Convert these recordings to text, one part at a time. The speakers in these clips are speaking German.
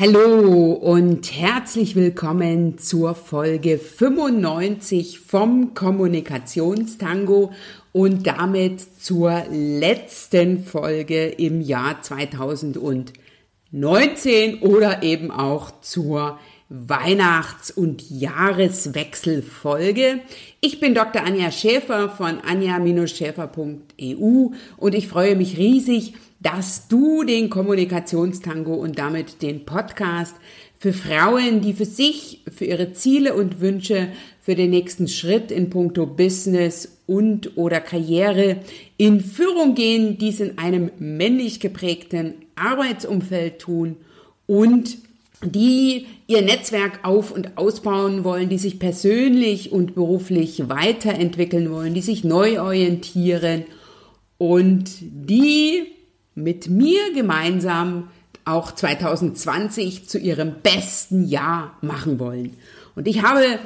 Hallo und herzlich willkommen zur Folge 95 vom Kommunikationstango und damit zur letzten Folge im Jahr 2019 oder eben auch zur Weihnachts- und Jahreswechselfolge. Ich bin Dr. Anja Schäfer von anja-schäfer.eu und ich freue mich riesig, dass du den Kommunikationstango und damit den Podcast für Frauen, die für sich, für ihre Ziele und Wünsche, für den nächsten Schritt in puncto Business und oder Karriere in Führung gehen, dies in einem männlich geprägten Arbeitsumfeld tun und die ihr Netzwerk auf und ausbauen wollen, die sich persönlich und beruflich weiterentwickeln wollen, die sich neu orientieren und die mit mir gemeinsam auch 2020 zu ihrem besten Jahr machen wollen. Und ich habe,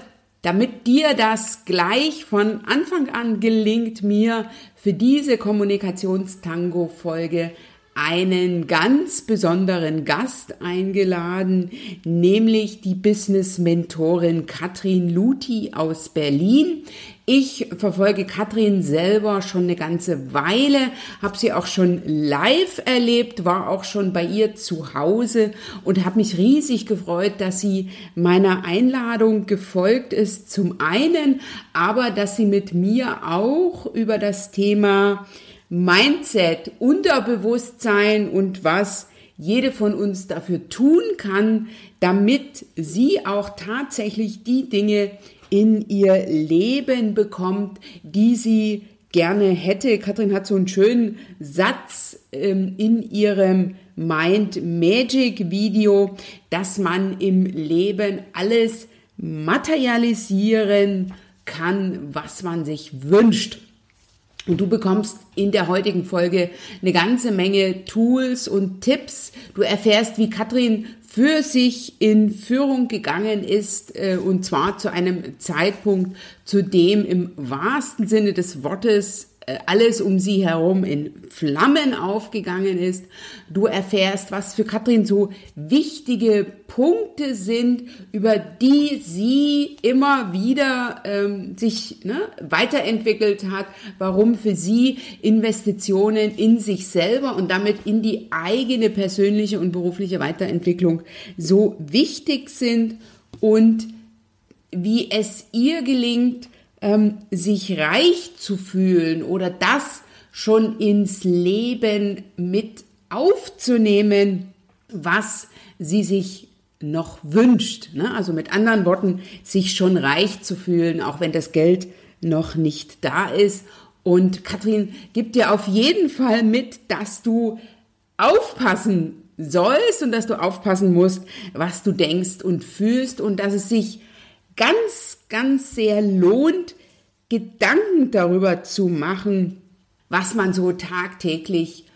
damit dir das gleich von Anfang an gelingt, mir für diese Kommunikationstango-Folge einen ganz besonderen Gast eingeladen, nämlich die Business-Mentorin Katrin Luthi aus Berlin. Ich verfolge Katrin selber schon eine ganze Weile, habe sie auch schon live erlebt, war auch schon bei ihr zu Hause und habe mich riesig gefreut, dass sie meiner Einladung gefolgt ist. Zum einen, aber dass sie mit mir auch über das Thema Mindset, Unterbewusstsein und was jede von uns dafür tun kann, damit sie auch tatsächlich die Dinge in ihr Leben bekommt, die sie gerne hätte. Katrin hat so einen schönen Satz ähm, in ihrem Mind Magic Video, dass man im Leben alles materialisieren kann, was man sich wünscht. Und du bekommst in der heutigen Folge eine ganze Menge Tools und Tipps. Du erfährst, wie Katrin für sich in Führung gegangen ist, äh, und zwar zu einem Zeitpunkt, zu dem im wahrsten Sinne des Wortes alles um sie herum in Flammen aufgegangen ist. Du erfährst, was für Katrin so wichtige Punkte sind, über die sie immer wieder ähm, sich ne, weiterentwickelt hat, warum für sie Investitionen in sich selber und damit in die eigene persönliche und berufliche Weiterentwicklung so wichtig sind und wie es ihr gelingt, ähm, sich reich zu fühlen oder das schon ins Leben mit aufzunehmen, was sie sich noch wünscht. Ne? Also mit anderen Worten, sich schon reich zu fühlen, auch wenn das Geld noch nicht da ist. Und Katrin gibt dir auf jeden Fall mit, dass du aufpassen sollst und dass du aufpassen musst, was du denkst und fühlst und dass es sich ganz, ganz sehr lohnt, Gedanken darüber zu machen, was man so tagtäglich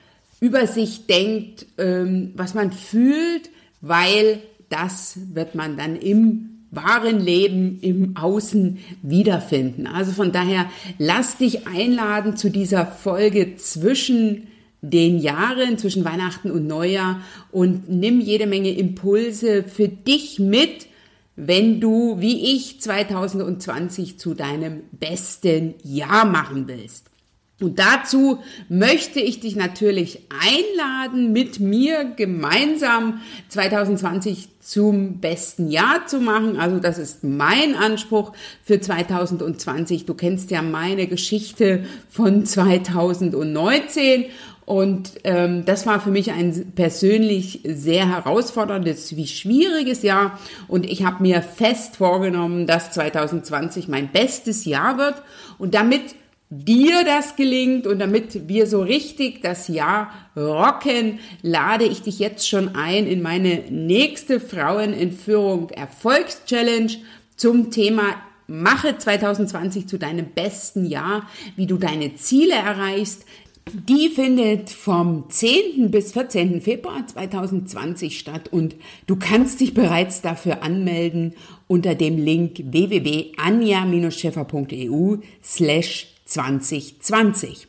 über sich denkt, ähm, was man fühlt, weil das wird man dann im wahren Leben im Außen wiederfinden. Also von daher lass dich einladen zu dieser Folge zwischen den Jahren, zwischen Weihnachten und Neujahr und nimm jede Menge Impulse für dich mit, wenn du, wie ich, 2020 zu deinem besten Jahr machen willst. Und dazu möchte ich dich natürlich einladen, mit mir gemeinsam 2020 zum besten Jahr zu machen. Also das ist mein Anspruch für 2020. Du kennst ja meine Geschichte von 2019 und ähm, das war für mich ein persönlich sehr herausforderndes wie schwieriges Jahr. Und ich habe mir fest vorgenommen, dass 2020 mein bestes Jahr wird. Und damit dir das gelingt und damit wir so richtig das Jahr rocken, lade ich dich jetzt schon ein in meine nächste Frauenentführung Erfolgschallenge zum Thema Mache 2020 zu deinem besten Jahr, wie du deine Ziele erreichst, die findet vom 10. bis 14. Februar 2020 statt und du kannst dich bereits dafür anmelden unter dem Link www.anja-scheffer.eu slash 2020.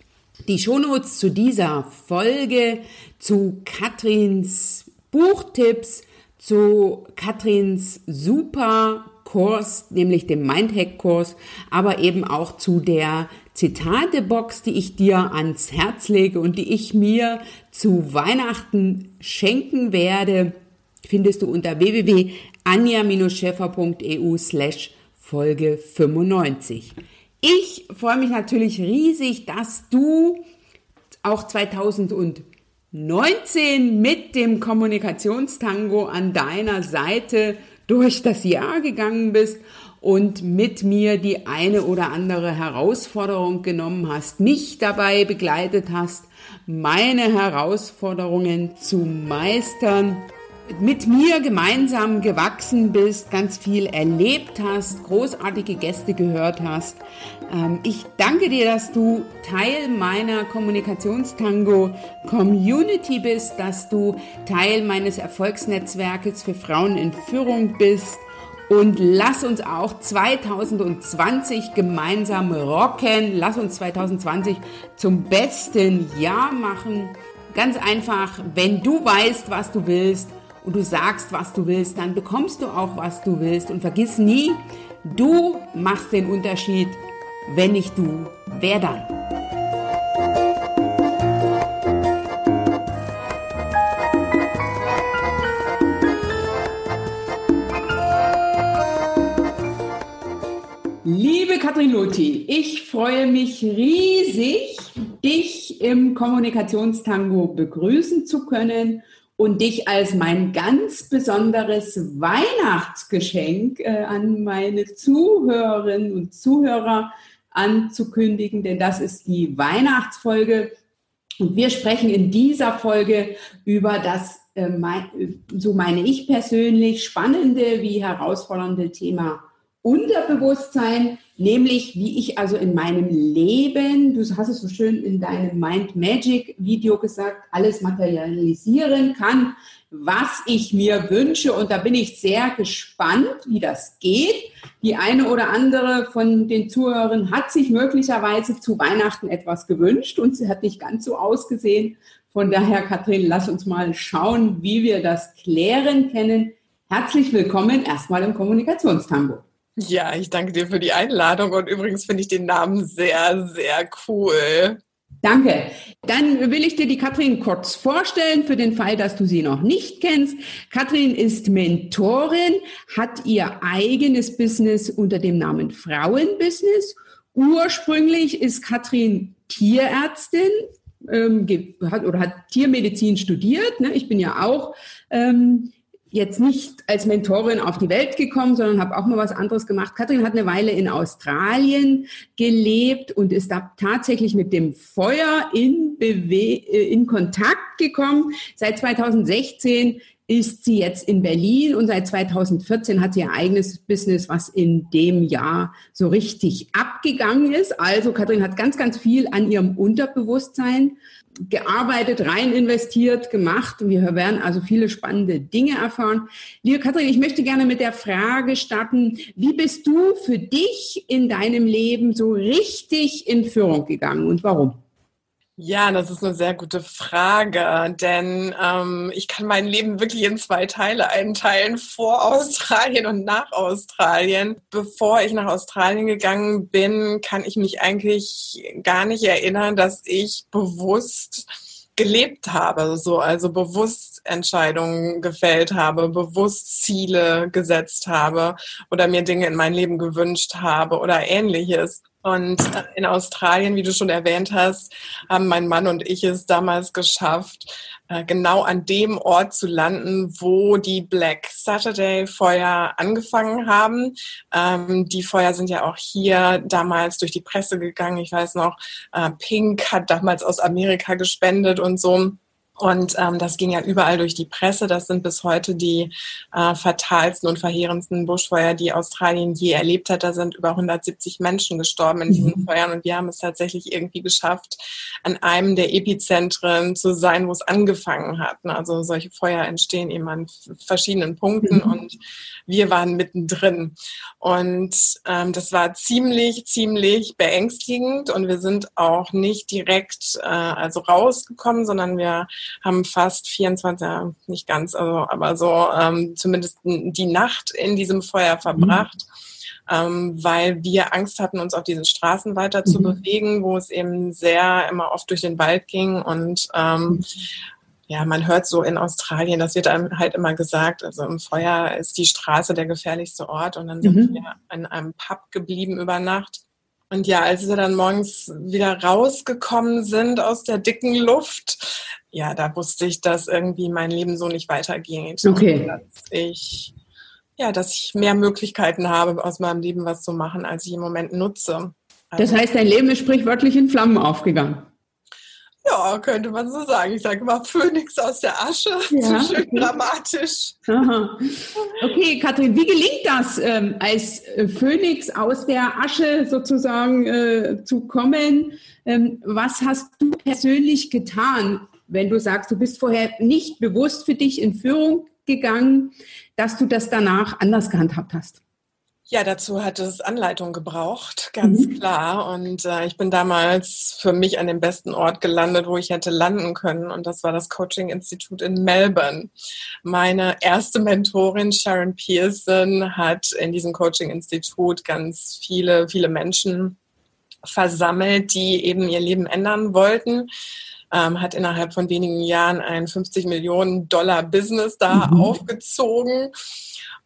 Die Shownotes zu dieser Folge, zu Katrins Buchtipps, zu Katrins super Kurs, nämlich dem Mindhack-Kurs, aber eben auch zu der Zitatebox, die ich dir ans Herz lege und die ich mir zu Weihnachten schenken werde, findest du unter www.anja-schäfer.eu slash Folge 95. Ich freue mich natürlich riesig, dass du auch 2019 mit dem Kommunikationstango an deiner Seite durch das Jahr gegangen bist und mit mir die eine oder andere Herausforderung genommen hast, mich dabei begleitet hast, meine Herausforderungen zu meistern, mit mir gemeinsam gewachsen bist, ganz viel erlebt hast, großartige Gäste gehört hast. Ähm, ich danke dir, dass du Teil meiner Kommunikationstango Community bist, dass du Teil meines Erfolgsnetzwerkes für Frauen in Führung bist. Und lass uns auch 2020 gemeinsam rocken. Lass uns 2020 zum besten Jahr machen. Ganz einfach, wenn du weißt, was du willst und du sagst, was du willst, dann bekommst du auch, was du willst. Und vergiss nie, du machst den Unterschied. Wenn nicht du, wer dann? Liebe Katrin Lothi, ich freue mich riesig, dich im Kommunikationstango begrüßen zu können und dich als mein ganz besonderes Weihnachtsgeschenk äh, an meine Zuhörerinnen und Zuhörer anzukündigen, denn das ist die Weihnachtsfolge. Und wir sprechen in dieser Folge über das, äh, mein, so meine ich persönlich, spannende wie herausfordernde Thema Unterbewusstsein, nämlich wie ich also in meinem Leben, du hast es so schön in deinem Mind Magic Video gesagt, alles materialisieren kann, was ich mir wünsche. Und da bin ich sehr gespannt, wie das geht. Die eine oder andere von den Zuhörern hat sich möglicherweise zu Weihnachten etwas gewünscht und sie hat nicht ganz so ausgesehen. Von daher, Katrin, lass uns mal schauen, wie wir das klären können. Herzlich willkommen erstmal im Kommunikationstango. Ja, ich danke dir für die Einladung und übrigens finde ich den Namen sehr, sehr cool. Danke. Dann will ich dir die Katrin kurz vorstellen, für den Fall, dass du sie noch nicht kennst. Katrin ist Mentorin, hat ihr eigenes Business unter dem Namen Frauenbusiness. Ursprünglich ist Katrin Tierärztin, ähm, hat, oder hat Tiermedizin studiert. Ne? Ich bin ja auch ähm, jetzt nicht als Mentorin auf die Welt gekommen, sondern habe auch mal was anderes gemacht. Kathrin hat eine Weile in Australien gelebt und ist da tatsächlich mit dem Feuer in, Bewe äh, in Kontakt gekommen. Seit 2016 ist sie jetzt in Berlin und seit 2014 hat sie ihr eigenes Business, was in dem Jahr so richtig abgegangen ist. Also Kathrin hat ganz, ganz viel an ihrem Unterbewusstsein gearbeitet, rein investiert, gemacht. Wir werden also viele spannende Dinge erfahren. Liebe Kathrin, ich möchte gerne mit der Frage starten, wie bist du für dich in deinem Leben so richtig in Führung gegangen und warum? Ja, das ist eine sehr gute Frage, denn ähm, ich kann mein Leben wirklich in zwei Teile einteilen, vor Australien und nach Australien. Bevor ich nach Australien gegangen bin, kann ich mich eigentlich gar nicht erinnern, dass ich bewusst gelebt habe, so also bewusst Entscheidungen gefällt habe, bewusst Ziele gesetzt habe oder mir Dinge in mein Leben gewünscht habe oder ähnliches. Und äh, in Australien, wie du schon erwähnt hast, haben mein Mann und ich es damals geschafft, äh, genau an dem Ort zu landen, wo die Black Saturday Feuer angefangen haben. Ähm, die Feuer sind ja auch hier damals durch die Presse gegangen. Ich weiß noch, äh, Pink hat damals aus Amerika gespendet und so. Und ähm, das ging ja überall durch die Presse. Das sind bis heute die äh, fatalsten und verheerendsten Buschfeuer, die Australien je erlebt hat. Da sind über 170 Menschen gestorben in diesen mhm. Feuern. Und wir haben es tatsächlich irgendwie geschafft, an einem der Epizentren zu sein, wo es angefangen hat. Also solche Feuer entstehen eben an verschiedenen Punkten. Mhm. Und wir waren mittendrin. Und ähm, das war ziemlich, ziemlich beängstigend. Und wir sind auch nicht direkt äh, also rausgekommen, sondern wir haben fast 24, nicht ganz, also, aber so ähm, zumindest die Nacht in diesem Feuer verbracht. Mhm ähm, weil wir Angst hatten, uns auf diesen Straßen weiter zu mhm. bewegen, wo es eben sehr immer oft durch den Wald ging und ähm, ja, man hört so in Australien, das wird einem halt immer gesagt, also im Feuer ist die Straße der gefährlichste Ort und dann sind mhm. wir in einem Pub geblieben über Nacht. Und ja, als wir dann morgens wieder rausgekommen sind aus der dicken Luft, ja, da wusste ich, dass irgendwie mein Leben so nicht weitergeht. Okay. Dass ich ja, dass ich mehr Möglichkeiten habe, aus meinem Leben was zu machen, als ich im Moment nutze. Also, das heißt, dein Leben ist sprichwörtlich in Flammen aufgegangen. Ja, könnte man so sagen. Ich sage immer Phönix aus der Asche. Ja, so schön okay. dramatisch. Aha. Okay, Kathrin, wie gelingt das, ähm, als Phönix aus der Asche sozusagen äh, zu kommen? Ähm, was hast du persönlich getan, wenn du sagst, du bist vorher nicht bewusst für dich in Führung gegangen? dass du das danach anders gehandhabt hast? Ja, dazu hat es Anleitung gebraucht, ganz mhm. klar. Und äh, ich bin damals für mich an dem besten Ort gelandet, wo ich hätte landen können. Und das war das Coaching-Institut in Melbourne. Meine erste Mentorin, Sharon Pearson, hat in diesem Coaching-Institut ganz viele, viele Menschen versammelt, die eben ihr Leben ändern wollten ähm, hat innerhalb von wenigen Jahren ein 50 Millionen Dollar Business da mhm. aufgezogen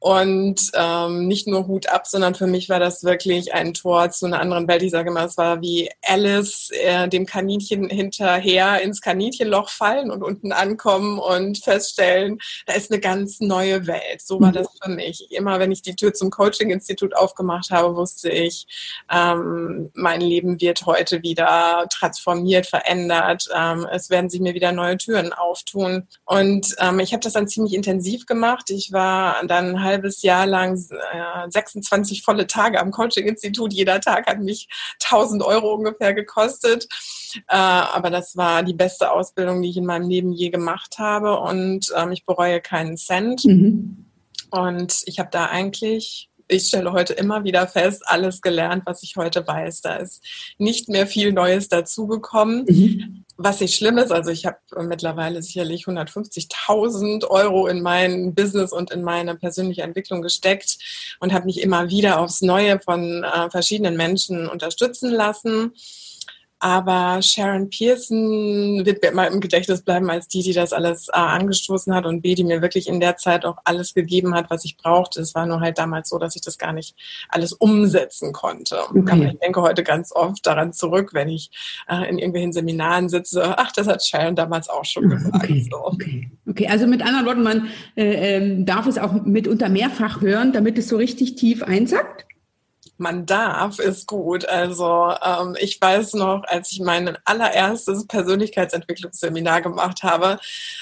und ähm, nicht nur Hut ab, sondern für mich war das wirklich ein Tor zu einer anderen Welt. Ich sage immer, es war wie Alice äh, dem Kaninchen hinterher ins Kaninchenloch fallen und unten ankommen und feststellen, da ist eine ganz neue Welt. So war mhm. das für mich. Immer wenn ich die Tür zum Coaching-Institut aufgemacht habe, wusste ich, ähm, mein Leben wird heute wieder transformiert, verändert. Ähm, es werden sich mir wieder neue Türen auftun. Und ähm, ich habe das dann ziemlich intensiv gemacht. Ich war dann halt halbes Jahr lang äh, 26 volle Tage am Coaching-Institut. Jeder Tag hat mich 1000 Euro ungefähr gekostet. Äh, aber das war die beste Ausbildung, die ich in meinem Leben je gemacht habe. Und ähm, ich bereue keinen Cent. Mhm. Und ich habe da eigentlich ich stelle heute immer wieder fest, alles gelernt, was ich heute weiß. Da ist nicht mehr viel Neues dazugekommen. Mhm was nicht schlimm ist, also ich habe mittlerweile sicherlich 150.000 Euro in mein Business und in meine persönliche Entwicklung gesteckt und habe mich immer wieder aufs Neue von äh, verschiedenen Menschen unterstützen lassen. Aber Sharon Pearson wird mir immer im Gedächtnis bleiben als die, die das alles A angestoßen hat und B, die mir wirklich in der Zeit auch alles gegeben hat, was ich brauchte. Es war nur halt damals so, dass ich das gar nicht alles umsetzen konnte. Okay. Aber ich denke heute ganz oft daran zurück, wenn ich äh, in irgendwelchen Seminaren sitze. Ach, das hat Sharon damals auch schon ah, gesagt. Okay, so. okay. okay. also mit anderen Worten, man äh, ähm, darf es auch mitunter mehrfach hören, damit es so richtig tief einsackt man darf, ist gut. Also ähm, ich weiß noch, als ich mein allererstes Persönlichkeitsentwicklungsseminar gemacht habe,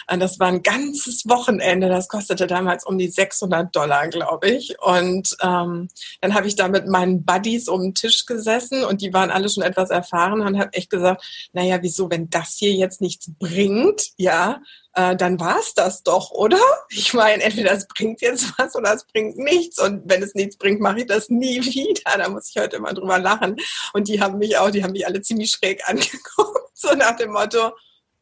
äh, das war ein ganzes Wochenende, das kostete damals um die 600 Dollar, glaube ich. Und ähm, dann habe ich da mit meinen Buddies um den Tisch gesessen und die waren alle schon etwas erfahren und habe echt gesagt, naja, wieso, wenn das hier jetzt nichts bringt, ja, äh, dann war es das doch, oder? Ich meine, entweder es bringt jetzt was oder es bringt nichts. Und wenn es nichts bringt, mache ich das nie wieder. Da muss ich heute immer drüber lachen. Und die haben mich auch, die haben mich alle ziemlich schräg angeguckt, so nach dem Motto,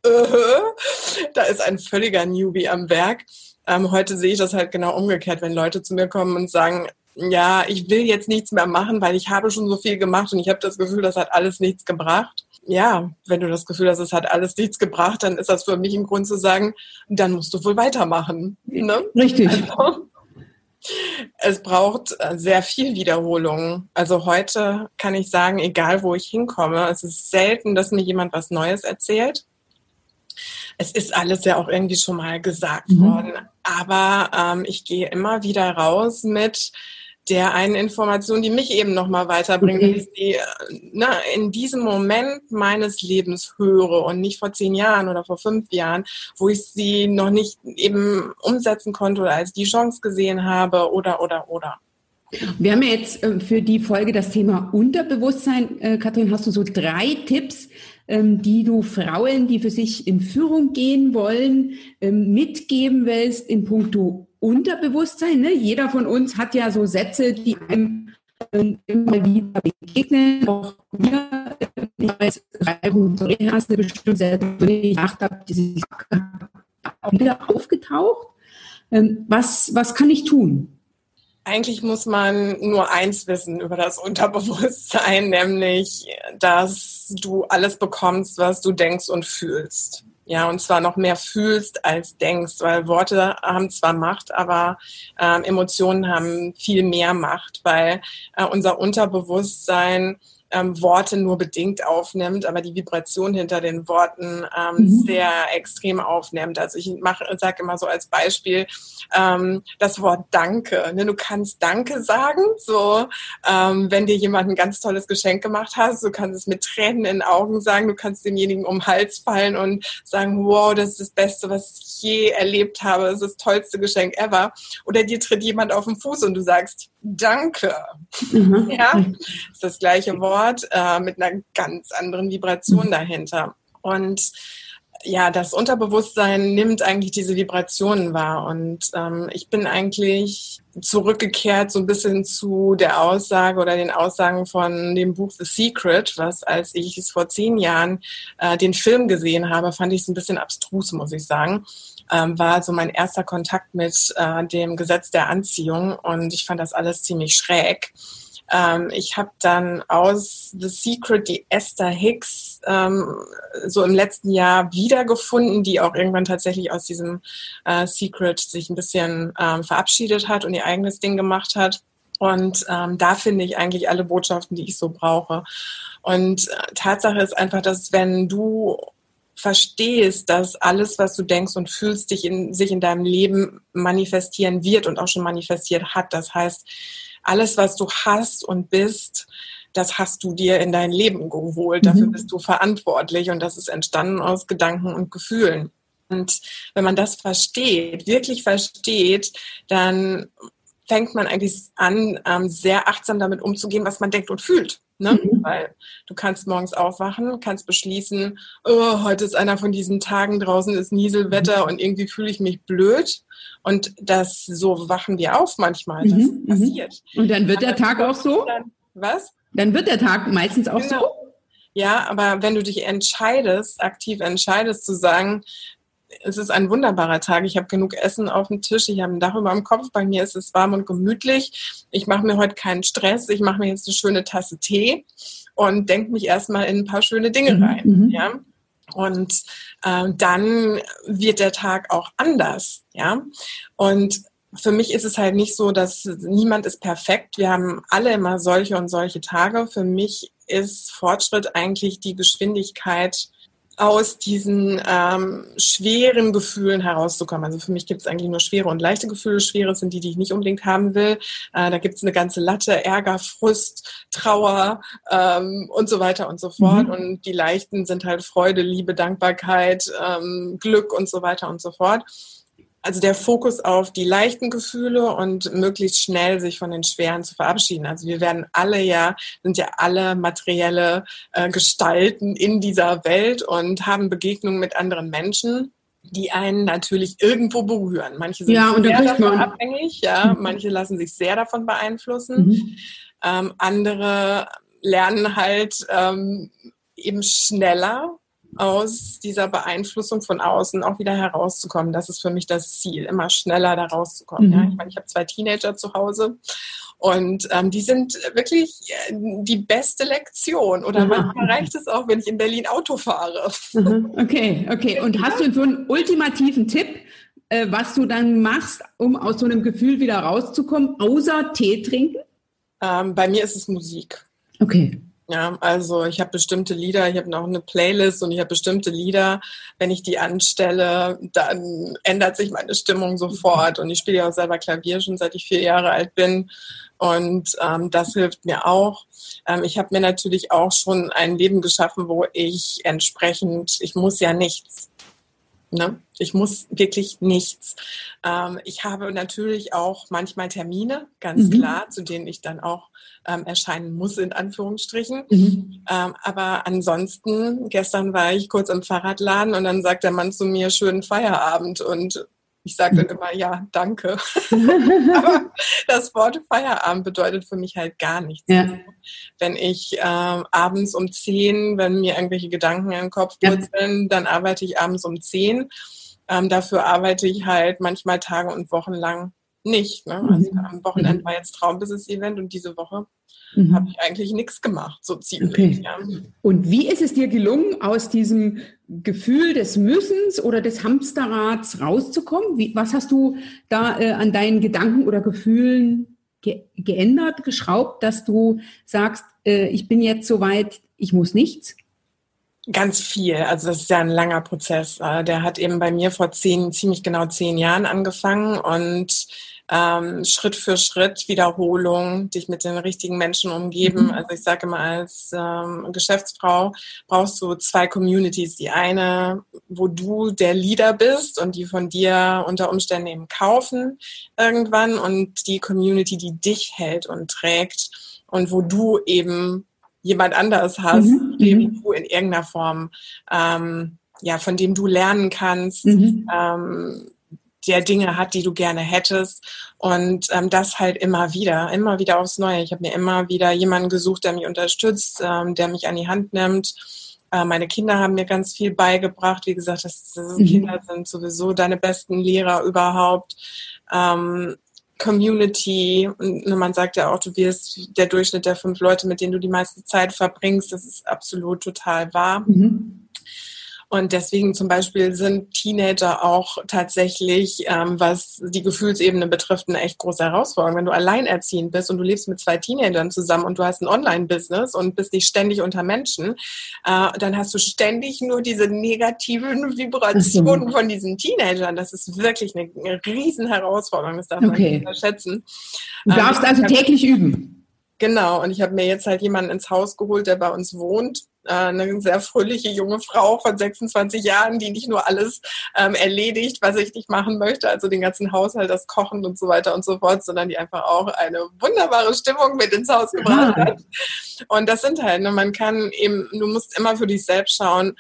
äh, da ist ein völliger Newbie am Werk. Ähm, heute sehe ich das halt genau umgekehrt, wenn Leute zu mir kommen und sagen, ja, ich will jetzt nichts mehr machen, weil ich habe schon so viel gemacht und ich habe das Gefühl, das hat alles nichts gebracht ja, wenn du das Gefühl hast, es hat alles nichts gebracht, dann ist das für mich im Grund zu sagen, dann musst du wohl weitermachen. Ne? Richtig. Also, es braucht sehr viel Wiederholung. Also heute kann ich sagen, egal wo ich hinkomme, es ist selten, dass mir jemand was Neues erzählt. Es ist alles ja auch irgendwie schon mal gesagt mhm. worden. Aber ähm, ich gehe immer wieder raus mit, der einen Information, die mich eben nochmal weiterbringt, okay. ich sie na, in diesem Moment meines Lebens höre und nicht vor zehn Jahren oder vor fünf Jahren, wo ich sie noch nicht eben umsetzen konnte oder als die Chance gesehen habe oder, oder, oder. Wir haben ja jetzt äh, für die Folge das Thema Unterbewusstsein. Äh, Kathrin, hast du so drei Tipps, ähm, die du Frauen, die für sich in Führung gehen wollen, ähm, mitgeben willst in puncto Unterbewusstsein. Ne? Jeder von uns hat ja so Sätze, die einem immer wieder begegnen. Auch mir ich jetzt drei hast du bestimmt ich gedacht habe, diese auch wieder aufgetaucht. Ähm, was, was kann ich tun? Eigentlich muss man nur eins wissen über das Unterbewusstsein, nämlich, dass du alles bekommst, was du denkst und fühlst. Ja, und zwar noch mehr fühlst als denkst, weil Worte haben zwar Macht, aber ähm, Emotionen haben viel mehr Macht, weil äh, unser Unterbewusstsein ähm, Worte nur bedingt aufnimmt, aber die Vibration hinter den Worten ähm, mhm. sehr extrem aufnimmt. Also ich sage immer so als Beispiel ähm, das Wort Danke. Ne? Du kannst Danke sagen, so ähm, wenn dir jemand ein ganz tolles Geschenk gemacht hat, du kannst es mit Tränen in den Augen sagen, du kannst demjenigen um den Hals fallen und sagen, wow, das ist das Beste, was ich je erlebt habe, das ist das tollste Geschenk ever. Oder dir tritt jemand auf den Fuß und du sagst, Danke. Mhm. Ja, das ist das gleiche Wort äh, mit einer ganz anderen Vibration mhm. dahinter. Und ja, das Unterbewusstsein nimmt eigentlich diese Vibrationen wahr. Und ähm, ich bin eigentlich zurückgekehrt so ein bisschen zu der Aussage oder den Aussagen von dem Buch The Secret, was als ich es vor zehn Jahren äh, den Film gesehen habe, fand ich es ein bisschen abstrus, muss ich sagen ähm, war so mein erster Kontakt mit äh, dem Gesetz der Anziehung und ich fand das alles ziemlich schräg. Ähm, ich habe dann aus The Secret die Esther Hicks ähm, so im letzten Jahr wiedergefunden, die auch irgendwann tatsächlich aus diesem äh, Secret sich ein bisschen ähm, verabschiedet hat und ihr eigenes Ding gemacht hat. Und ähm, da finde ich eigentlich alle Botschaften, die ich so brauche. Und äh, Tatsache ist einfach, dass wenn du verstehst, dass alles, was du denkst und fühlst, dich in, sich in deinem Leben manifestieren wird und auch schon manifestiert hat. Das heißt, alles, was du hast und bist, das hast du dir in dein Leben geholt. Mhm. Dafür bist du verantwortlich und das ist entstanden aus Gedanken und Gefühlen. Und wenn man das versteht, wirklich versteht, dann fängt man eigentlich an, ähm, sehr achtsam damit umzugehen, was man denkt und fühlt. Ne? Mhm. Weil du kannst morgens aufwachen, kannst beschließen, oh, heute ist einer von diesen Tagen, draußen ist Nieselwetter mhm. und irgendwie fühle ich mich blöd. Und das so wachen wir auf manchmal. Das mhm. mhm. passiert. Und dann wird aber der Tag auch so? Dann, was? Dann wird der Tag meistens auch genau. so? Ja, aber wenn du dich entscheidest, aktiv entscheidest zu sagen, es ist ein wunderbarer Tag. Ich habe genug Essen auf dem Tisch, ich habe ein Dach über dem Kopf, bei mir ist es warm und gemütlich. Ich mache mir heute keinen Stress, ich mache mir jetzt eine schöne Tasse Tee und denke mich erstmal in ein paar schöne Dinge mhm, rein. Mhm. Ja? Und äh, dann wird der Tag auch anders. Ja? Und für mich ist es halt nicht so, dass niemand ist perfekt. Wir haben alle immer solche und solche Tage. Für mich ist Fortschritt eigentlich die Geschwindigkeit, aus diesen ähm, schweren Gefühlen herauszukommen. Also für mich gibt es eigentlich nur schwere und leichte Gefühle. Schwere sind die, die ich nicht unbedingt haben will. Äh, da gibt es eine ganze Latte, Ärger, Frust, Trauer ähm, und so weiter und so fort. Mhm. Und die leichten sind halt Freude, Liebe, Dankbarkeit, ähm, Glück und so weiter und so fort also der Fokus auf die leichten Gefühle und möglichst schnell sich von den schweren zu verabschieden. Also wir werden alle ja, sind ja alle materielle äh, Gestalten in dieser Welt und haben Begegnungen mit anderen Menschen die einen natürlich irgendwo berühren. Manche sind ja, sehr davon man. abhängig, ja, mhm. manche lassen sich sehr davon beeinflussen. Mhm. Ähm, andere lernen halt ähm, eben schneller aus dieser Beeinflussung von außen auch wieder herauszukommen. Das ist für mich das Ziel, immer schneller da rauszukommen. Mhm. Ja, ich meine, ich habe zwei Teenager zu Hause und ähm, die sind wirklich äh, die beste Lektion. Oder mhm. manchmal reicht es auch, wenn ich in Berlin Auto fahre. Mhm. Okay, okay. Und hast du so einen ultimativen Tipp, äh, was du dann machst, um aus so einem Gefühl wieder rauszukommen, außer Tee trinken? Ähm, bei mir ist es Musik. Okay. Ja, also ich habe bestimmte Lieder, ich habe noch eine Playlist und ich habe bestimmte Lieder. Wenn ich die anstelle, dann ändert sich meine Stimmung sofort. Und ich spiele ja auch selber Klavier schon seit ich vier Jahre alt bin. Und ähm, das hilft mir auch. Ähm, ich habe mir natürlich auch schon ein Leben geschaffen, wo ich entsprechend, ich muss ja nichts. Ne? Ich muss wirklich nichts. Ähm, ich habe natürlich auch manchmal Termine, ganz mhm. klar, zu denen ich dann auch ähm, erscheinen muss, in Anführungsstrichen. Mhm. Ähm, aber ansonsten, gestern war ich kurz im Fahrradladen und dann sagt der Mann zu mir, schönen Feierabend. Und Ich sage dann immer, ja, danke. Aber das Wort Feierabend bedeutet für mich halt gar nichts. Ja. Wenn ich ähm, abends um zehn, wenn mir irgendwelche Gedanken in den Kopf purzeln, ja. dann arbeite ich abends um zehn. Ähm, dafür arbeite ich halt manchmal Tage und Wochen lang nicht. Ne? Also mhm. am Wochenende mhm. war jetzt Traumbusiness-Event und diese Woche mhm. habe ich eigentlich nichts gemacht, so ziemlich. Okay. Ja. Und wie ist es dir gelungen, aus diesem Gefühl des Müssens oder des Hamsterrads rauszukommen? Wie, was hast du da äh, an deinen Gedanken oder Gefühlen ge geändert, geschraubt, dass du sagst, äh, ich bin jetzt soweit, ich muss nichts? Ganz viel. Also das ist ja ein langer Prozess. Äh, der hat eben bei mir vor zehn, ziemlich genau zehn Jahren angefangen und ähm, Schritt für Schritt Wiederholung, dich mit den richtigen Menschen umgeben. Mhm. Also ich sage immer, als ähm, Geschäftsfrau brauchst du zwei Communities. Die eine, wo du der Leader bist und die von dir unter Umständen eben kaufen irgendwann und die Community, die dich hält und trägt und wo du eben jemand anders hast, mhm. dem mhm. du in irgendeiner Form ähm, ja, von dem du lernen kannst, mhm. ähm, der Dinge hat, die du gerne hättest. Und ähm, das halt immer wieder, immer wieder aufs Neue. Ich habe mir immer wieder jemanden gesucht, der mich unterstützt, ähm, der mich an die Hand nimmt. Äh, meine Kinder haben mir ganz viel beigebracht. Wie gesagt, das, das mhm. Kinder sind sowieso deine besten Lehrer überhaupt. Ähm, Community, und man sagt ja auch, du wirst der Durchschnitt der fünf Leute, mit denen du die meiste Zeit verbringst, das ist absolut total wahr. Mhm. Und deswegen zum Beispiel sind Teenager auch tatsächlich, ähm, was die Gefühlsebene betrifft, eine echt große Herausforderung. Wenn du alleinerziehend bist und du lebst mit zwei Teenagern zusammen und du hast ein Online-Business und bist nicht ständig unter Menschen, äh, dann hast du ständig nur diese negativen Vibrationen von diesen Teenagern. Das ist wirklich eine, eine riesen Herausforderung. Das darf man nicht unterschätzen. Du darfst ähm, also täglich üben. Genau, und ich habe mir jetzt halt jemanden ins Haus geholt, der bei uns wohnt. Äh, eine sehr fröhliche junge Frau von 26 Jahren, die nicht nur alles ähm, erledigt, was ich nicht machen möchte, also den ganzen Haushalt, das Kochen und so weiter und so fort, sondern die einfach auch eine wunderbare Stimmung mit ins Haus gebracht hat. Und das sind halt, ne, man kann eben, du musst immer für dich selbst schauen,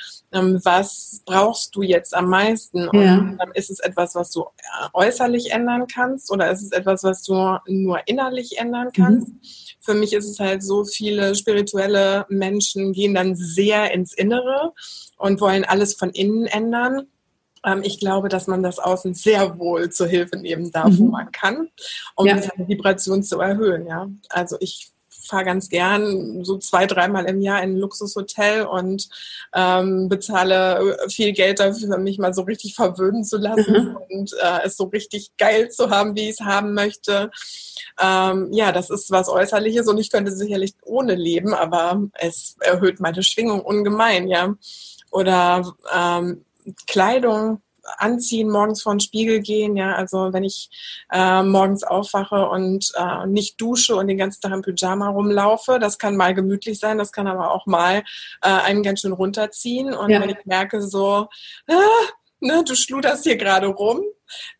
was brauchst du jetzt am meisten? Und ja. ähm, ist es etwas, was du äh, äußerlich ändern kannst oder ist es etwas, was du nur innerlich ändern kannst? Mhm für mich ist es halt so, viele spirituelle Menschen gehen dann sehr ins Innere und wollen alles von innen ändern. Ähm, ich glaube, dass man das Außen sehr wohl zur Hilfe nehmen darf, mhm. wo man kann, um ja. seine Vibration zu erhöhen. Ja, also ich fahre ganz gern so zwei, dreimal im Jahr in ein Luxushotel und ähm, bezahle viel Geld dafür, mich mal so richtig verwöhnen zu lassen mhm. und äh, es so richtig geil zu haben, wie ich es haben möchte. Ähm, ja, das ist was Äußerliches und ich könnte sicherlich ohne leben, aber es erhöht meine Schwingung ungemein, ja. Oder ähm, Kleidung, anziehen, morgens vor den Spiegel gehen. Ja, also wenn ich äh, morgens aufwache und äh, nicht dusche und den ganzen Tag im Pyjama rumlaufe, das kann mal gemütlich sein, das kann aber auch mal äh, einen ganz schön runterziehen. Und ja. wenn ich merke so, ah, ne, du schluderst hier gerade rum,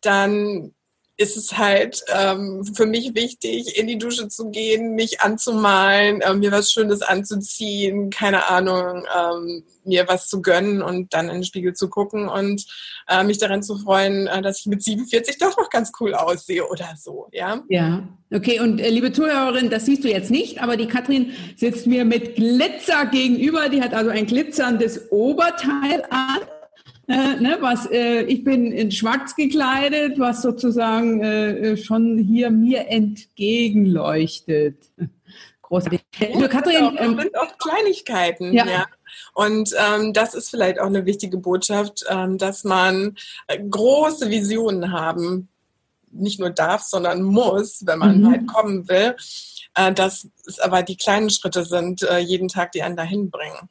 dann ist es halt ähm, für mich wichtig, in die Dusche zu gehen, mich anzumalen, äh, mir was Schönes anzuziehen, keine Ahnung, ähm, mir was zu gönnen und dann in den Spiegel zu gucken und äh, mich daran zu freuen, äh, dass ich mit 47 doch noch ganz cool aussehe oder so, ja. Ja, okay. Und äh, liebe Zuhörerin, das siehst du jetzt nicht, aber die Katrin sitzt mir mit Glitzer gegenüber. Die hat also ein glitzerndes Oberteil an äh, ne, was, äh, ich bin in Schwarz gekleidet, was sozusagen äh, schon hier mir entgegenleuchtet. Großartig. Liebe Katrin, ähm, sind auch Kleinigkeiten, ja. ja. Und ähm, das ist vielleicht auch eine wichtige Botschaft, ähm, dass man äh, große Visionen haben, nicht nur darf, sondern muss, wenn man mhm. weit kommen will. Äh, dass es aber die kleinen Schritte sind, äh, jeden Tag, die einen dahin bringen.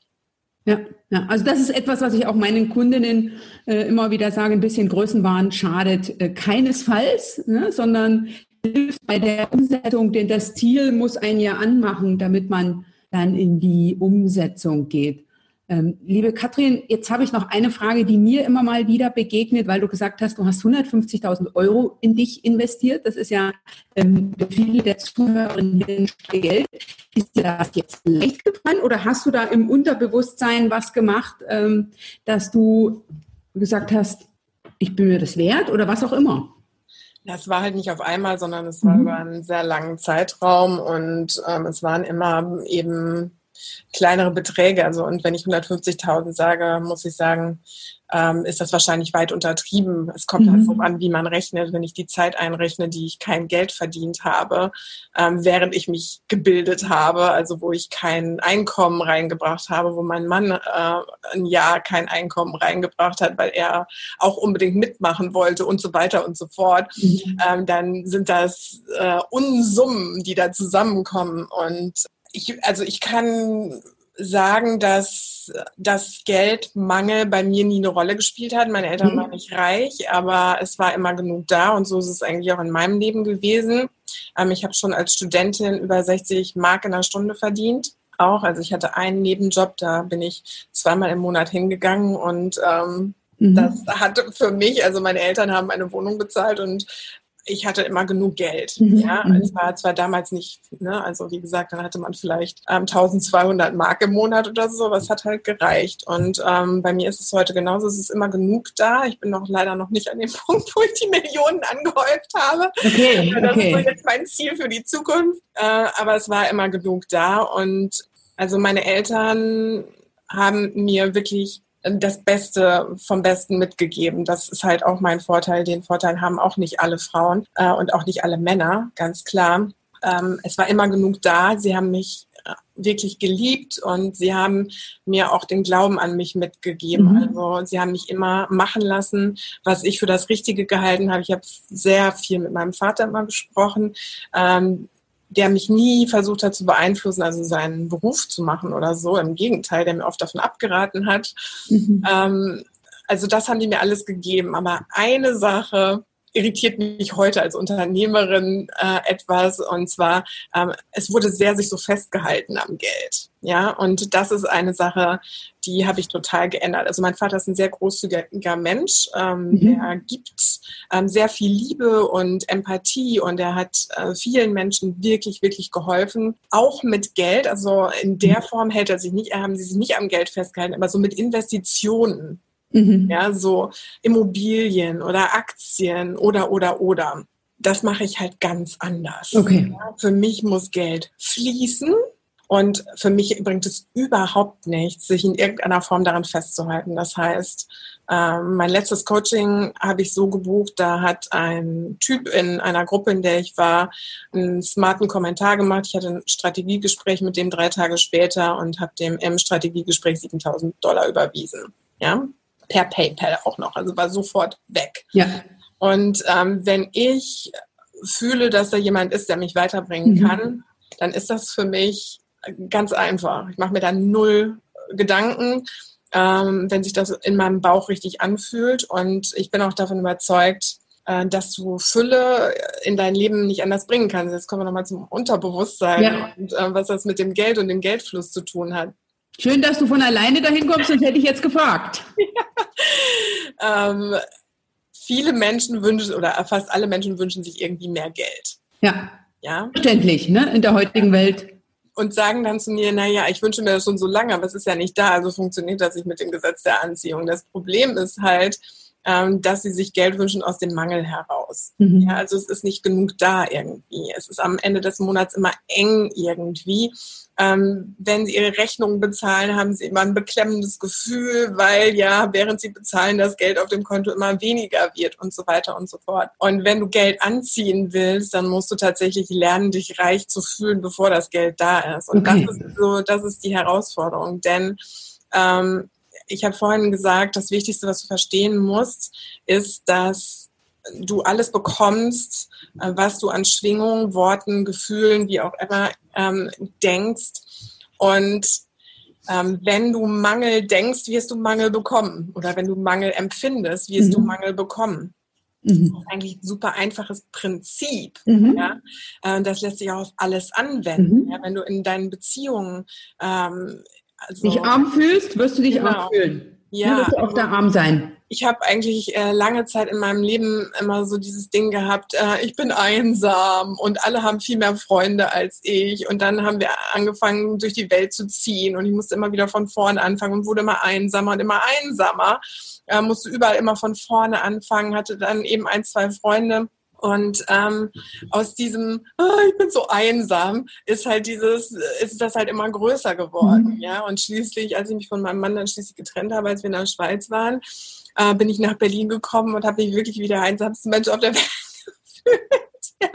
Ja, ja, also das ist etwas, was ich auch meinen Kundinnen äh, immer wieder sage, ein bisschen Größenwahn schadet äh, keinesfalls, ne, sondern hilft bei der Umsetzung, denn das Ziel muss ein Jahr anmachen, damit man dann in die Umsetzung geht. Ähm, liebe Katrin, jetzt habe ich noch eine Frage, die mir immer mal wieder begegnet, weil du gesagt hast, du hast 150.000 Euro in dich investiert. Das ist ja ähm, für viele der Zuhörerinnen Geld. Ist dir das jetzt leicht gefallen oder hast du da im Unterbewusstsein was gemacht, ähm, dass du gesagt hast, ich bin mir das wert oder was auch immer. Das war halt nicht auf einmal, sondern es war mhm. über einen sehr langen Zeitraum und ähm, es waren immer eben kleinere Beträge. Also und wenn ich 150.000 sage, muss ich sagen, ähm, ist das wahrscheinlich weit untertrieben. Es kommt halt mhm. halt so an, wie man rechnet. Wenn ich die Zeit einrechne, die ich kein Geld verdient habe, ähm, während ich mich gebildet habe, also wo ich kein Einkommen reingebracht habe, wo mein Mann äh, ein Jahr kein Einkommen reingebracht hat, weil er auch unbedingt mitmachen wollte und so weiter und so fort, mhm. ähm, dann sind das äh, Unsummen, die da zusammenkommen. Und ich, also ich kann sagen, dass das Geldmangel bei mir nie eine Rolle gespielt hat. Meine Eltern mhm. waren nicht reich, aber es war immer genug da und so ist es eigentlich auch in meinem Leben gewesen. Ähm, ich habe schon als Studentin über 60 Mark in der Stunde verdient. Auch, also ich hatte einen Nebenjob, da bin ich zweimal im Monat hingegangen und ähm, mhm. das hatte für mich, also meine Eltern haben eine Wohnung bezahlt und ich hatte immer genug Geld. Mhm. Ja, mhm. es war zwar damals nicht, ne, also wie gesagt, dann hatte man vielleicht ähm, 1200 Mark im Monat oder so, aber es hat halt gereicht. Und ähm, bei mir ist es heute genauso, es ist immer genug da. Ich bin noch leider noch nicht an dem Punkt, wo ich die Millionen angehäuft habe. Okay, okay. Das ist so jetzt mein Ziel für die Zukunft. Äh, aber es war immer genug da und also meine Eltern haben mir wirklich das Beste vom Besten mitgegeben. Das ist halt auch mein Vorteil. Den Vorteil haben auch nicht alle Frauen äh, und auch nicht alle Männer, ganz klar. Ähm, es war immer genug da. Sie haben mich äh, wirklich geliebt und sie haben mir auch den Glauben an mich mitgegeben. Mhm. Also sie haben mich immer machen lassen, was ich für das Richtige gehalten habe. Ich habe sehr viel mit meinem Vater immer gesprochen. Ähm, der mich nie versucht hat zu beeinflussen, also seinen Beruf zu machen oder so. Im Gegenteil, der mir oft davon abgeraten hat. Mhm. Ähm, also das haben die mir alles gegeben. Aber eine Sache irritiert mich heute als Unternehmerin äh, etwas. Und zwar ähm, es wurde sehr sich so festgehalten am Geld ja. Und das ist eine Sache die habe ich total geändert. Also mein Vater ist ein sehr großzügiger Mensch ähm, mhm. der gibt ähm, sehr viel Liebe und Empathie und er hat äh, vielen Menschen wirklich wirklich geholfen auch mit Geld. Also in der mhm. Form hält er sich nicht haben sie sich nicht am Geld festgehalten aber so mit Investitionen Mhm. Ja, so Immobilien oder Aktien oder, oder, oder. Das mache ich halt ganz anders. Okay. Ja, für mich muss Geld fließen und für mich bringt es überhaupt nichts, sich in irgendeiner Form daran festzuhalten. Das heißt, ähm, mein letztes Coaching habe ich so gebucht, da hat ein Typ in einer Gruppe, in der ich war, einen smarten Kommentar gemacht. Ich hatte ein Strategiegespräch mit dem drei Tage später und habe dem im Strategiegespräch 7000 Dollar überwiesen. Ja, per PayPal auch noch, also war sofort weg. Ja. Und ähm, wenn ich fühle, dass da jemand ist, der mich weiterbringen mhm. kann, dann ist das für mich ganz einfach. Ich mache mir da null Gedanken, ähm, wenn sich das in meinem Bauch richtig anfühlt. Und ich bin auch davon überzeugt, äh, dass du Fülle in dein Leben nicht anders bringen kannst. Jetzt kommen wir nochmal zum Unterbewusstsein ja. und äh, was das mit dem Geld und dem Geldfluss zu tun hat. Schön, dass du von alleine dahin kommst, sonst hätte ich jetzt gefragt. Ja. Ähm, viele Menschen wünschen oder fast alle Menschen wünschen sich irgendwie mehr Geld. Ja. Ja. Verständlich, ne? In der heutigen Welt. Und sagen dann zu mir, naja, ich wünsche mir das schon so lange, aber es ist ja nicht da, also funktioniert das nicht mit dem Gesetz der Anziehung. Das Problem ist halt, ähm, dass sie sich Geld wünschen aus dem Mangel heraus. Mhm. Ja, also es ist nicht genug da irgendwie. Es ist am Ende des Monats immer eng irgendwie. Ähm, wenn sie ihre Rechnungen bezahlen, haben sie immer ein beklemmendes Gefühl, weil ja, während sie bezahlen, das Geld auf dem Konto immer weniger wird und so weiter und so fort. Und wenn du Geld anziehen willst, dann musst du tatsächlich lernen, dich reich zu fühlen, bevor das Geld da ist. Und okay. das ist so, das ist die Herausforderung. Denn ähm, ich habe vorhin gesagt, das Wichtigste, was du verstehen musst, ist, dass du alles bekommst, äh, was du an Schwingungen, Worten, Gefühlen, wie auch immer, ähm, denkst. Und ähm, wenn du Mangel denkst, wirst du Mangel bekommen. Oder wenn du Mangel empfindest, wirst mhm. du Mangel bekommen. Mhm. Das ist eigentlich ein super einfaches Prinzip. Mhm. Ja? Äh, das lässt sich auch auf alles anwenden. Mhm. Ja? Wenn du in deinen Beziehungen ähm, also, dich arm fühlst, wirst du dich genau. arm fühlen. Ja. Du auch da arm sein. Ich habe eigentlich äh, lange Zeit in meinem Leben immer so dieses Ding gehabt, äh, ich bin einsam und alle haben viel mehr Freunde als ich. Und dann haben wir angefangen, durch die Welt zu ziehen und ich musste immer wieder von vorne anfangen und wurde immer einsamer und immer einsamer. Äh, musste überall immer von vorne anfangen, hatte dann eben ein, zwei Freunde und ähm, aus diesem, oh, ich bin so einsam, ist halt dieses, ist das halt immer größer geworden, mhm. ja. Und schließlich, als ich mich von meinem Mann dann schließlich getrennt habe, als wir in der Schweiz waren, äh, bin ich nach Berlin gekommen und habe mich wirklich wie der einsamste Mensch auf der Welt gefühlt. ja,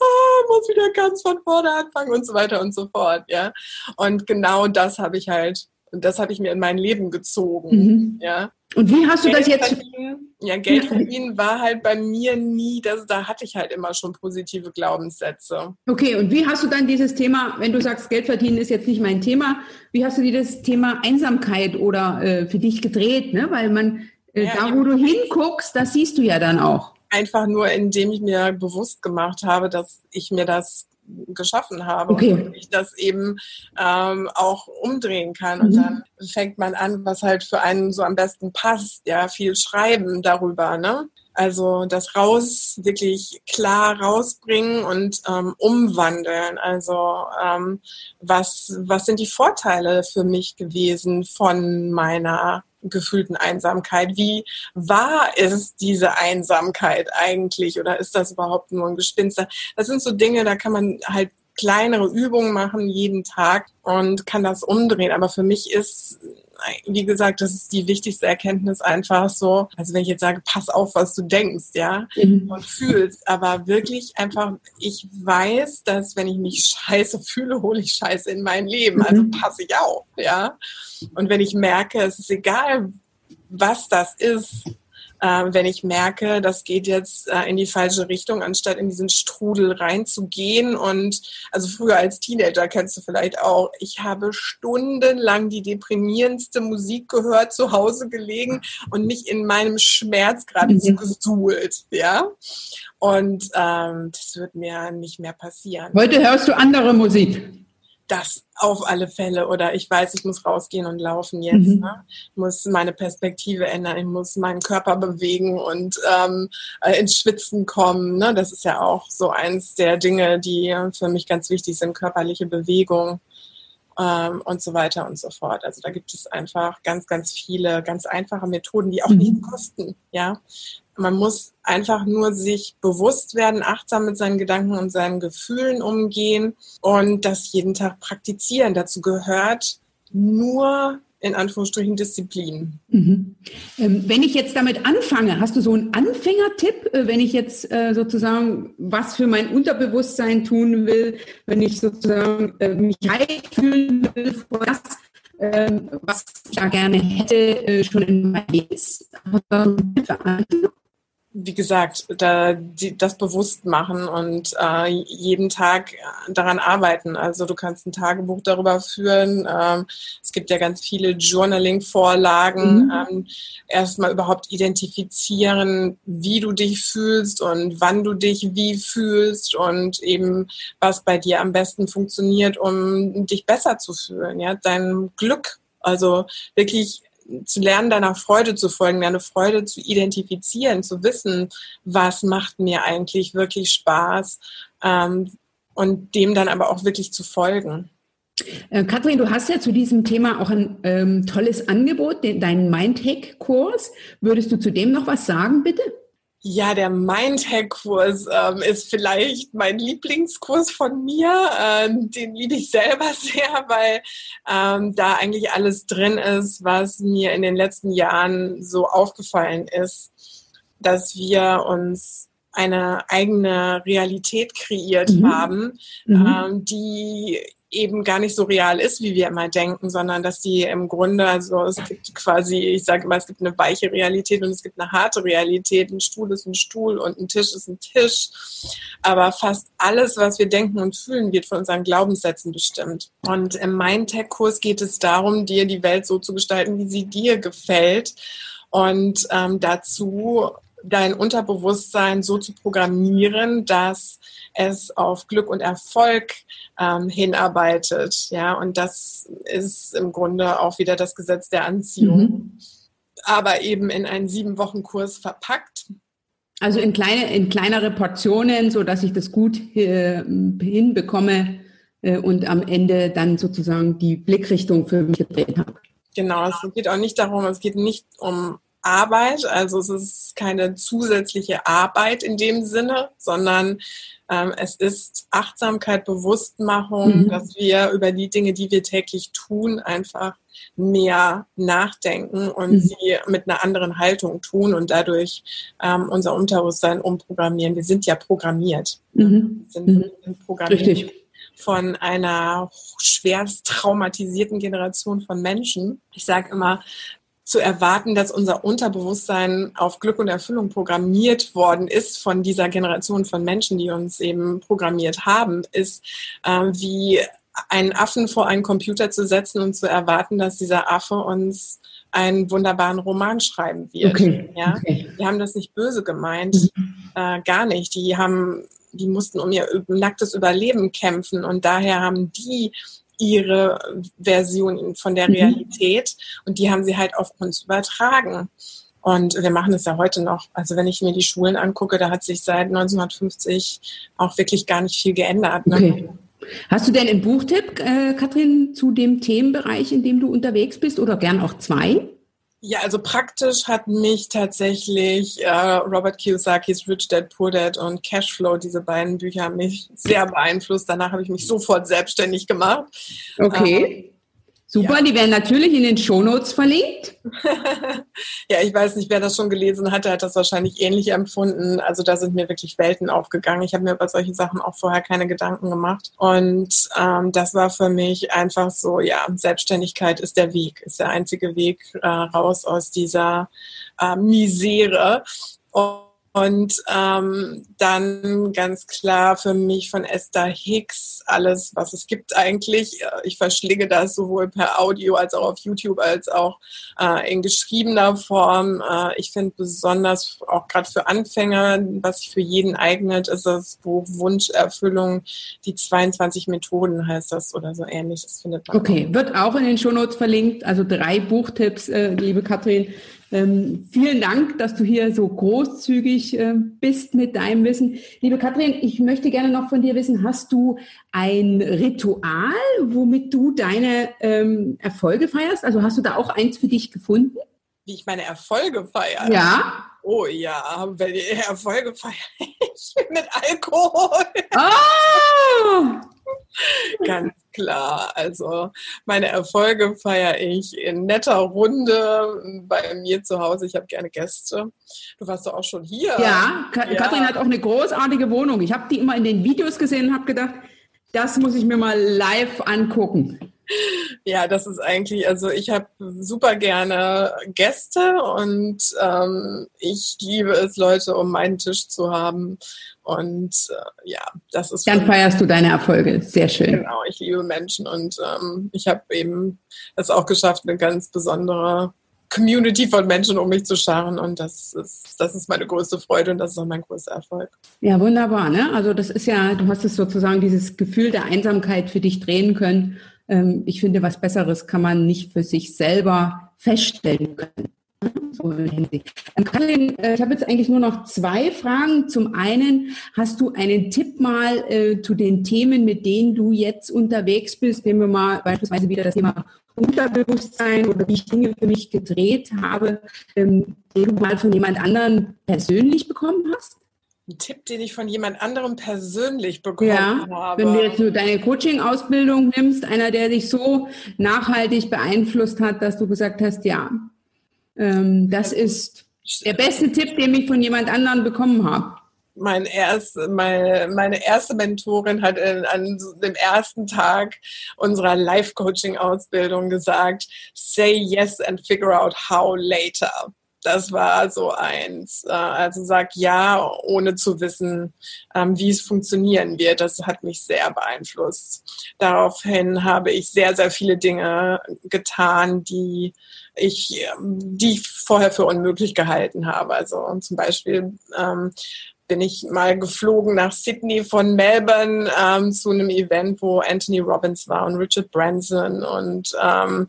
oh, muss wieder ganz von vorne anfangen und so weiter und so fort, ja. Und genau das habe ich halt, das habe ich mir in mein Leben gezogen, mhm. ja. Und wie hast du Geld das jetzt? Verdienen, ja, Geld verdienen war halt bei mir nie, das, da hatte ich halt immer schon positive Glaubenssätze. Okay, und wie hast du dann dieses Thema, wenn du sagst, Geld verdienen ist jetzt nicht mein Thema, wie hast du dir das Thema Einsamkeit oder äh, für dich gedreht? Ne? Weil man, äh, ja, da wo du hinguckst, das siehst du ja dann auch. Einfach nur, indem ich mir bewusst gemacht habe, dass ich mir das geschaffen habe okay. und ich das eben ähm, auch umdrehen kann. Und mhm. dann fängt man an, was halt für einen so am besten passt, ja, viel schreiben darüber, ne? Also das raus, wirklich klar rausbringen und ähm, umwandeln. Also ähm, was, was sind die Vorteile für mich gewesen von meiner gefühlten Einsamkeit? Wie wahr ist diese Einsamkeit eigentlich oder ist das überhaupt nur ein Gespinster? Das sind so Dinge, da kann man halt kleinere Übungen machen jeden Tag und kann das umdrehen. Aber für mich ist wie gesagt, das ist die wichtigste Erkenntnis einfach so. Also wenn ich jetzt sage, pass auf, was du denkst, ja, mhm. und fühlst, aber wirklich einfach, ich weiß, dass wenn ich mich scheiße fühle, hole ich Scheiße in mein Leben. Also mhm. passe ich auf, ja. Und wenn ich merke, es ist egal, was das ist, äh, wenn ich merke, das geht jetzt äh, in die falsche Richtung, anstatt in diesen Strudel reinzugehen. Und also früher als Teenager kennst du vielleicht auch, ich habe stundenlang die deprimierendste Musik gehört, zu Hause gelegen und mich in meinem Schmerz geradezu mhm. gesuhlt, ja. Und ähm, das wird mir nicht mehr passieren. Heute hörst du andere Musik das auf alle Fälle. Oder ich weiß, ich muss rausgehen und laufen jetzt. Mhm. Ne? Ich muss meine Perspektive ändern, ich muss meinen Körper bewegen und ähm, äh, ins Schwitzen kommen. Ne? Das ist ja auch so eins der Dinge, die für mich ganz wichtig sind, körperliche Bewegung. Ähm, und so weiter und so fort. Also da gibt es einfach ganz, ganz viele ganz einfache Methoden, die auch mhm. nicht kosten. Ja, man muss einfach nur sich bewusst werden, achtsam mit seinen Gedanken und seinen Gefühlen umgehen und das jeden Tag praktizieren. Dazu gehört nur in Anführungsstrichen Disziplin. Mhm. Ähm, wenn ich jetzt damit anfange, hast du so einen Anfängertipp, äh, wenn ich jetzt äh, sozusagen was für mein Unterbewusstsein tun will, wenn ich sozusagen äh, mich reich fühlen will, was, ähm, was ich da gerne hätte, äh, schon in meinem Leben wie gesagt, da, die, das bewusst machen und äh, jeden Tag daran arbeiten. Also du kannst ein Tagebuch darüber führen. Ähm, es gibt ja ganz viele Journaling-Vorlagen. Mhm. Ähm, Erstmal überhaupt identifizieren, wie du dich fühlst und wann du dich wie fühlst und eben was bei dir am besten funktioniert, um dich besser zu fühlen. Ja, dein Glück also wirklich zu lernen, deiner Freude zu folgen, deine Freude zu identifizieren, zu wissen, was macht mir eigentlich wirklich Spaß ähm, und dem dann aber auch wirklich zu folgen. Äh, Kathrin, du hast ja zu diesem Thema auch ein ähm, tolles Angebot, den, deinen Mindhack-Kurs. Würdest du zu dem noch was sagen, bitte? Ja, der Mindhack-Kurs ähm, ist vielleicht mein Lieblingskurs von mir. Ähm, den liebe ich selber sehr, weil ähm, da eigentlich alles drin ist, was mir in den letzten Jahren so aufgefallen ist, dass wir uns eine eigene Realität kreiert mhm. haben, mhm. Ähm, die eben gar nicht so real ist, wie wir immer denken, sondern dass die im Grunde, also es gibt quasi, ich sage immer, es gibt eine weiche Realität und es gibt eine harte Realität. Ein Stuhl ist ein Stuhl und ein Tisch ist ein Tisch. Aber fast alles, was wir denken und fühlen, wird von unseren Glaubenssätzen bestimmt. Und im Mindtech-Kurs geht es darum, dir die Welt so zu gestalten, wie sie dir gefällt. Und ähm, dazu dein Unterbewusstsein so zu programmieren, dass es auf Glück und Erfolg ähm, hinarbeitet. Ja, und das ist im Grunde auch wieder das Gesetz der Anziehung, mhm. aber eben in einen sieben Wochen Kurs verpackt. Also in kleine, in kleinere Portionen, so dass ich das gut äh, hinbekomme äh, und am Ende dann sozusagen die Blickrichtung für mich gedreht habe. Genau, es geht auch nicht darum, es geht nicht um Arbeit, also es ist keine zusätzliche Arbeit in dem Sinne, sondern ähm, es ist Achtsamkeit, Bewusstmachung, mhm. dass wir über die Dinge, die wir täglich tun, einfach mehr nachdenken und mhm. sie mit einer anderen Haltung tun und dadurch ähm, unser Unterbewusstsein umprogrammieren. Wir sind ja programmiert. Mhm. Wir sind, mhm. sind programmiert. Richtig von einer schwerst traumatisierten Generation von Menschen. Ich sage immer, zu erwarten, dass unser Unterbewusstsein auf Glück und Erfüllung programmiert worden ist von dieser Generation von Menschen, die uns eben programmiert haben, ist äh, wie einen Affen vor einen Computer zu setzen und zu erwarten, dass dieser Affe uns einen wunderbaren Roman schreiben wird. Okay. Ja? Okay. Die haben das nicht böse gemeint, mhm. äh, gar nicht. Die haben, die mussten um ihr nacktes Überleben kämpfen und daher haben die ihre Version von der mhm. Realität und die haben sie halt auf uns übertragen. Und wir machen es ja heute noch. Also wenn ich mir die Schulen angucke, da hat sich seit 1950 auch wirklich gar nicht viel geändert. Ne? Okay. Hast du denn einen Buchtipp, äh, Katrin, zu dem Themenbereich, in dem du unterwegs bist oder gern auch zwei? Ja, also praktisch hat mich tatsächlich äh, Robert Kiyosakis Rich Dad Poor Dad und Cashflow, diese beiden Bücher haben mich sehr beeinflusst. Danach habe ich mich sofort selbstständig gemacht. Okay. Ähm, Super, ja. die werden natürlich in den Shownotes verlinkt. ja, ich weiß nicht, wer das schon gelesen hatte, hat das wahrscheinlich ähnlich empfunden. Also da sind mir wirklich Welten aufgegangen. Ich habe mir über solche Sachen auch vorher keine Gedanken gemacht. Und ähm, das war für mich einfach so, ja, Selbstständigkeit ist der Weg, ist der einzige Weg äh, raus aus dieser äh, Misere. Und und ähm, dann ganz klar für mich von Esther Hicks alles, was es gibt eigentlich. Ich verschlinge das sowohl per Audio als auch auf YouTube als auch äh, in geschriebener Form. Äh, ich finde besonders auch gerade für Anfänger, was sich für jeden eignet, ist das Buch Wunscherfüllung, die 22 Methoden heißt das oder so ähnlich. Das findet man. Okay, auch. wird auch in den Shownotes verlinkt. Also drei Buchtipps, äh, liebe Katrin ähm, vielen Dank, dass du hier so großzügig äh, bist mit deinem Wissen. Liebe Katrin, ich möchte gerne noch von dir wissen, hast du ein Ritual, womit du deine ähm, Erfolge feierst? Also hast du da auch eins für dich gefunden? Wie ich meine Erfolge feiere? Ja. Oh ja, welche Erfolge feiere ich mit Alkohol? Oh! Ganz klar. Also meine Erfolge feiere ich in netter Runde bei mir zu Hause. Ich habe gerne Gäste. Du warst doch auch schon hier. Ja, Ka ja. Kathrin hat auch eine großartige Wohnung. Ich habe die immer in den Videos gesehen und habe gedacht, das muss ich mir mal live angucken. Ja, das ist eigentlich, also ich habe super gerne Gäste und ähm, ich liebe es, Leute um meinen Tisch zu haben. Und äh, ja, das ist. Dann feierst du deine Erfolge. Sehr schön. Genau, ich liebe Menschen und ähm, ich habe eben es auch geschafft, eine ganz besondere Community von Menschen um mich zu scharen und das ist, das ist meine größte Freude und das ist auch mein größter Erfolg. Ja, wunderbar. Ne? Also das ist ja, du hast es sozusagen dieses Gefühl der Einsamkeit für dich drehen können ich finde, was Besseres kann man nicht für sich selber feststellen können. So ähm, Karin, äh, ich habe jetzt eigentlich nur noch zwei Fragen. Zum einen, hast du einen Tipp mal äh, zu den Themen, mit denen du jetzt unterwegs bist? Nehmen wir mal beispielsweise wieder das Thema Unterbewusstsein oder wie ich Dinge für mich gedreht habe, ähm, den du mal von jemand anderen persönlich bekommen hast? Ein Tipp, den ich von jemand anderem persönlich bekommen ja, habe. Wenn du jetzt nur deine Coaching-Ausbildung nimmst, einer, der dich so nachhaltig beeinflusst hat, dass du gesagt hast, ja, ähm, das ist der beste Tipp, den ich von jemand anderem bekommen habe. Mein erst, meine, meine erste Mentorin hat in, an dem ersten Tag unserer Life-Coaching-Ausbildung gesagt, say yes and figure out how later. Das war so eins. Äh, also sag ja, ohne zu wissen, ähm, wie es funktionieren wird. Das hat mich sehr beeinflusst. Daraufhin habe ich sehr, sehr viele Dinge getan, die ich, ähm, die ich vorher für unmöglich gehalten habe. Also zum Beispiel ähm, bin ich mal geflogen nach Sydney von Melbourne ähm, zu einem Event, wo Anthony Robbins war und Richard Branson und ähm,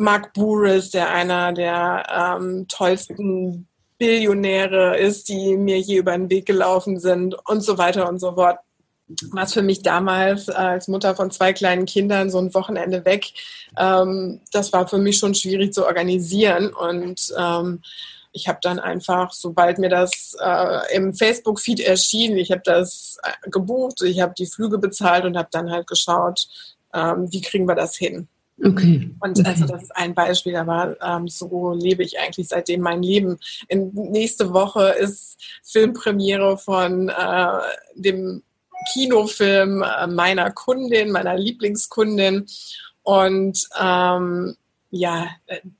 Mark Burris, der einer der ähm, tollsten Billionäre ist, die mir je über den Weg gelaufen sind und so weiter und so fort. Was für mich damals als Mutter von zwei kleinen Kindern so ein Wochenende weg, ähm, das war für mich schon schwierig zu organisieren und ähm, ich habe dann einfach, sobald mir das äh, im Facebook-Feed erschien, ich habe das äh, gebucht, ich habe die Flüge bezahlt und habe dann halt geschaut, ähm, wie kriegen wir das hin. Okay. Und also das ist ein Beispiel, aber ähm, so lebe ich eigentlich seitdem mein Leben. In, nächste Woche ist Filmpremiere von äh, dem Kinofilm äh, meiner Kundin, meiner Lieblingskundin. Und ähm, ja,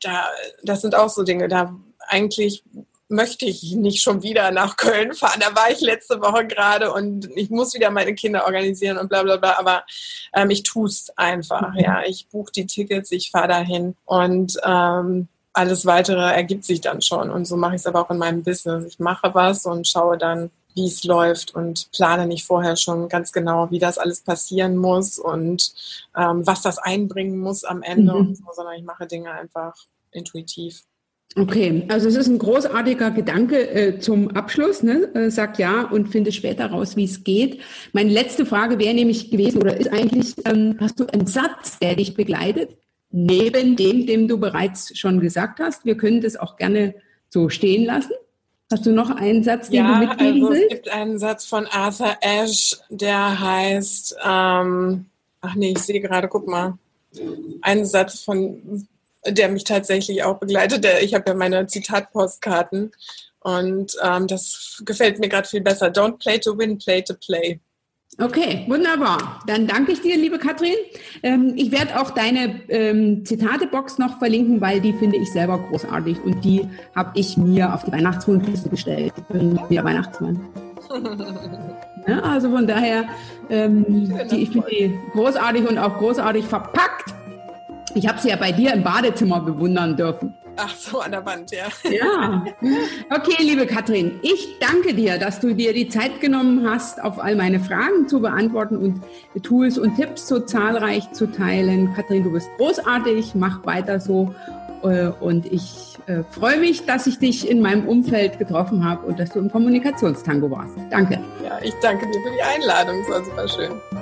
da, das sind auch so Dinge, da eigentlich möchte ich nicht schon wieder nach Köln fahren. Da war ich letzte Woche gerade und ich muss wieder meine Kinder organisieren und bla bla bla. Aber ähm, ich tue es einfach. Mhm. Ja, ich buche die Tickets, ich fahre dahin und ähm, alles weitere ergibt sich dann schon. Und so mache ich es aber auch in meinem Business. Ich mache was und schaue dann, wie es läuft und plane nicht vorher schon ganz genau, wie das alles passieren muss und ähm, was das einbringen muss am Ende, mhm. so, sondern ich mache Dinge einfach intuitiv. Okay, also es ist ein großartiger Gedanke äh, zum Abschluss. Ne? Äh, sag ja und finde später raus, wie es geht. Meine letzte Frage wäre nämlich gewesen oder ist eigentlich, ähm, hast du einen Satz, der dich begleitet, neben dem, dem du bereits schon gesagt hast? Wir können das auch gerne so stehen lassen. Hast du noch einen Satz, den ja, du mitgeben also willst? Es gibt einen Satz von Arthur Ashe, der heißt, ähm, ach nee, ich sehe gerade, guck mal, einen Satz von der mich tatsächlich auch begleitet. Ich habe ja meine Zitatpostkarten und ähm, das gefällt mir gerade viel besser. Don't play to win, play to play. Okay, wunderbar. Dann danke ich dir, liebe Katrin. Ähm, ich werde auch deine ähm, Zitatebox noch verlinken, weil die finde ich selber großartig und die habe ich mir auf die Weihnachtswunschliste gestellt. Ich bin ja Weihnachtsmann. ja, also von daher, ähm, die, ich finde die großartig und auch großartig verpackt. Ich habe sie ja bei dir im Badezimmer bewundern dürfen. Ach so, an der Wand, ja. Ja. Okay, liebe Katrin, ich danke dir, dass du dir die Zeit genommen hast, auf all meine Fragen zu beantworten und Tools und Tipps so zahlreich zu teilen. Katrin, du bist großartig, mach weiter so. Äh, und ich äh, freue mich, dass ich dich in meinem Umfeld getroffen habe und dass du im Kommunikationstango warst. Danke. Ja, ich danke dir für die Einladung. Es war super schön.